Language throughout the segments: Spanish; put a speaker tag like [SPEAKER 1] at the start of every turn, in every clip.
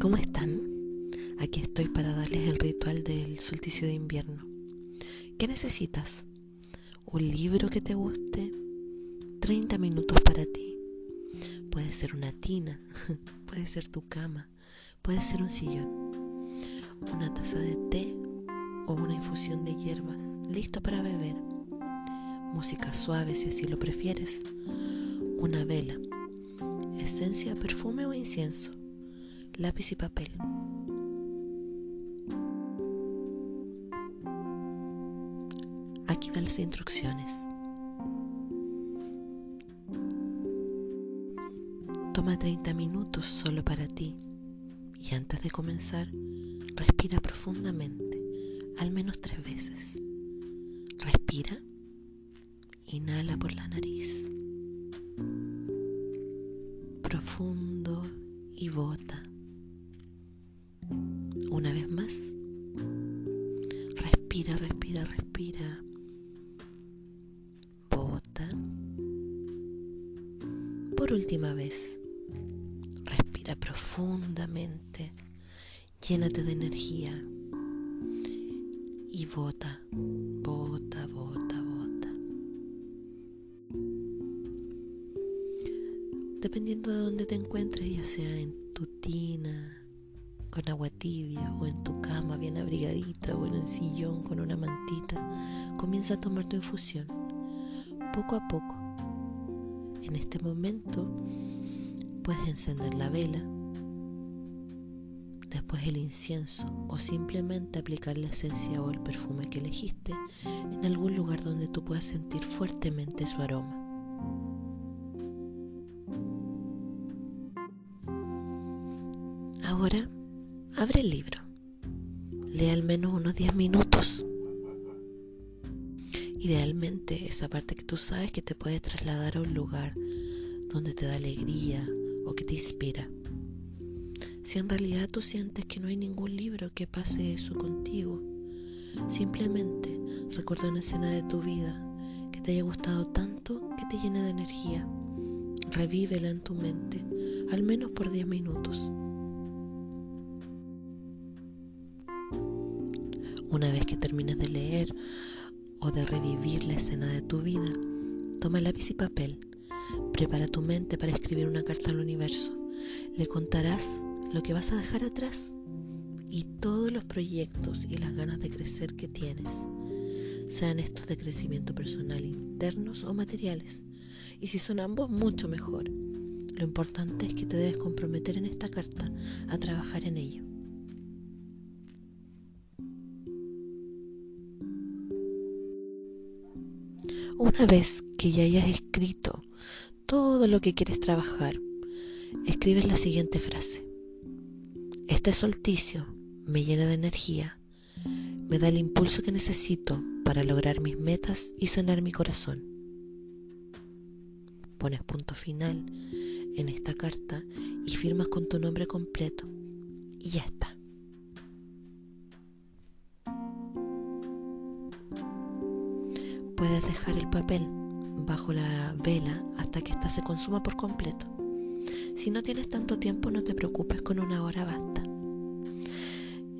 [SPEAKER 1] ¿Cómo están? Aquí estoy para darles el ritual del solsticio de invierno. ¿Qué necesitas? Un libro que te guste, 30 minutos para ti. Puede ser una tina, puede ser tu cama, puede ser un sillón, una taza de té o una infusión de hierbas, listo para beber. Música suave si así lo prefieres. Una vela, esencia, perfume o incienso lápiz y papel. Aquí van las instrucciones. Toma 30 minutos solo para ti y antes de comenzar, respira profundamente, al menos tres veces. Respira, inhala por la nariz, profundo y bota. Respira, respira, respira. Bota. Por última vez. Respira profundamente. Llénate de energía. Y bota, bota, bota, bota. Dependiendo de dónde te encuentres, ya sea en tu tina, con agua tibia o en tu cama bien abrigadita o en el sillón con una mantita, comienza a tomar tu infusión, poco a poco. En este momento puedes encender la vela, después el incienso o simplemente aplicar la esencia o el perfume que elegiste en algún lugar donde tú puedas sentir fuertemente su aroma. Ahora Abre el libro. Lee al menos unos 10 minutos. Idealmente esa parte que tú sabes que te puede trasladar a un lugar donde te da alegría o que te inspira. Si en realidad tú sientes que no hay ningún libro que pase eso contigo, simplemente recuerda una escena de tu vida que te haya gustado tanto que te llene de energía. Revívela en tu mente, al menos por 10 minutos. Una vez que termines de leer o de revivir la escena de tu vida, toma lápiz y papel. Prepara tu mente para escribir una carta al universo. Le contarás lo que vas a dejar atrás y todos los proyectos y las ganas de crecer que tienes, sean estos de crecimiento personal internos o materiales. Y si son ambos, mucho mejor. Lo importante es que te debes comprometer en esta carta a trabajar en ello. Una vez que ya hayas escrito todo lo que quieres trabajar, escribes la siguiente frase. Este solsticio me llena de energía, me da el impulso que necesito para lograr mis metas y sanar mi corazón. Pones punto final en esta carta y firmas con tu nombre completo y ya está. Puedes dejar el papel bajo la vela hasta que ésta se consuma por completo. Si no tienes tanto tiempo, no te preocupes, con una hora basta.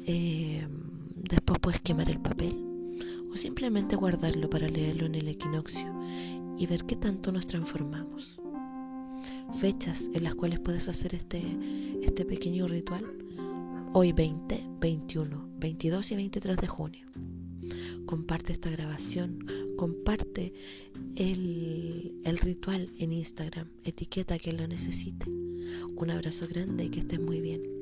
[SPEAKER 1] Eh, después puedes quemar el papel o simplemente guardarlo para leerlo en el equinoccio y ver qué tanto nos transformamos. Fechas en las cuales puedes hacer este, este pequeño ritual. Hoy 20, 21, 22 y 23 de junio comparte esta grabación, comparte el, el ritual en Instagram, etiqueta a quien lo necesite. Un abrazo grande y que estés muy bien.